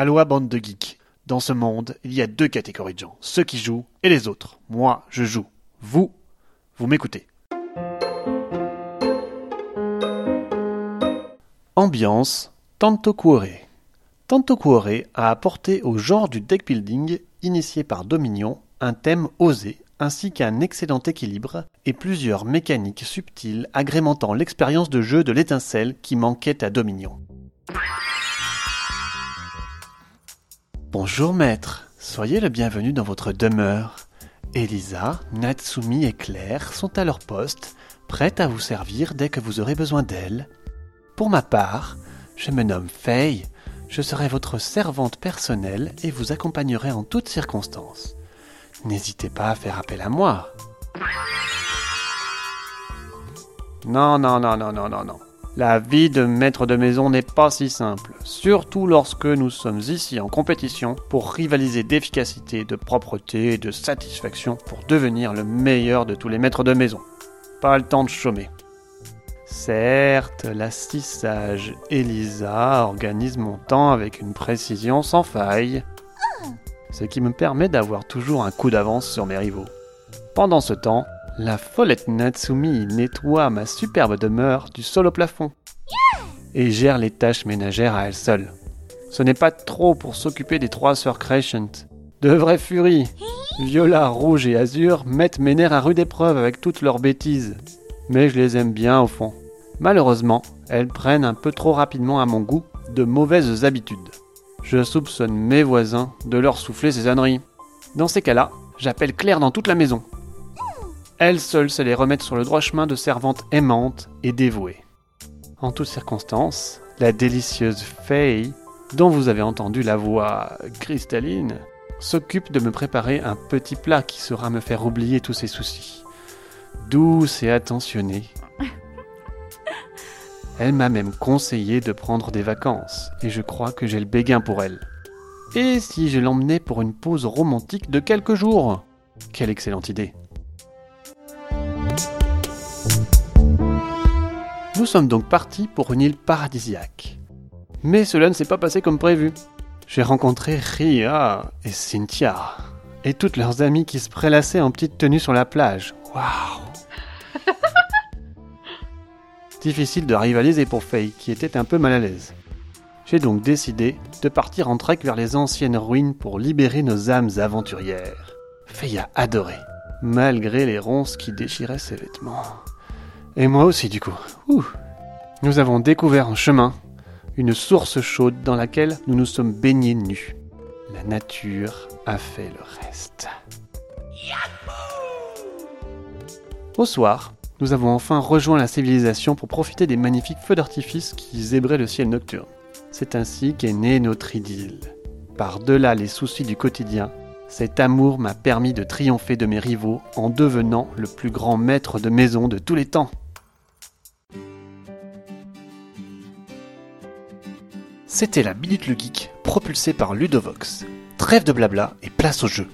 Aloha bande de geeks. Dans ce monde, il y a deux catégories de gens, ceux qui jouent et les autres. Moi, je joue. Vous, vous m'écoutez. Ambiance Tanto Cuore. Tanto Cuore a apporté au genre du deck building, initié par Dominion, un thème osé ainsi qu'un excellent équilibre et plusieurs mécaniques subtiles agrémentant l'expérience de jeu de l'étincelle qui manquait à Dominion. Bonjour maître, soyez le bienvenu dans votre demeure. Elisa, Natsumi et Claire sont à leur poste, prêtes à vous servir dès que vous aurez besoin d'elles. Pour ma part, je me nomme Faye, je serai votre servante personnelle et vous accompagnerai en toutes circonstances. N'hésitez pas à faire appel à moi. Non, non, non, non, non, non, non. La vie de maître de maison n'est pas si simple, surtout lorsque nous sommes ici en compétition pour rivaliser d'efficacité, de propreté et de satisfaction pour devenir le meilleur de tous les maîtres de maison. Pas le temps de chômer. Certes, la sage Elisa organise mon temps avec une précision sans faille, ce qui me permet d'avoir toujours un coup d'avance sur mes rivaux. Pendant ce temps, la follette Natsumi nettoie ma superbe demeure du sol au plafond et gère les tâches ménagères à elle seule. Ce n'est pas trop pour s'occuper des trois sœurs Crescent. De vraies furies Viola, Rouge et Azur mettent mes nerfs à rude épreuve avec toutes leurs bêtises. Mais je les aime bien au fond. Malheureusement, elles prennent un peu trop rapidement à mon goût de mauvaises habitudes je soupçonne mes voisins de leur souffler ces âneries. Dans ces cas-là, j'appelle Claire dans toute la maison. Elle seule sait les remettre sur le droit chemin de servante aimante et dévouée. En toutes circonstances, la délicieuse Faye, dont vous avez entendu la voix cristalline, s'occupe de me préparer un petit plat qui saura me faire oublier tous ses soucis. Douce et attentionnée, elle m'a même conseillé de prendre des vacances, et je crois que j'ai le béguin pour elle. Et si je l'emmenais pour une pause romantique de quelques jours? Quelle excellente idée sommes donc partis pour une île paradisiaque. Mais cela ne s'est pas passé comme prévu. J'ai rencontré Ria et Cynthia, et toutes leurs amies qui se prélassaient en petite tenue sur la plage. Waouh Difficile de rivaliser pour Faye, qui était un peu mal à l'aise. J'ai donc décidé de partir en trek vers les anciennes ruines pour libérer nos âmes aventurières. Faye a adoré, malgré les ronces qui déchiraient ses vêtements. Et moi aussi, du coup. Nous avons découvert en chemin une source chaude dans laquelle nous nous sommes baignés nus. La nature a fait le reste. Au soir, nous avons enfin rejoint la civilisation pour profiter des magnifiques feux d'artifice qui zébraient le ciel nocturne. C'est ainsi qu'est née notre idylle. Par-delà les soucis du quotidien, cet amour m'a permis de triompher de mes rivaux en devenant le plus grand maître de maison de tous les temps. C'était la Minute le Geek, propulsée par Ludovox. Trêve de blabla et place au jeu.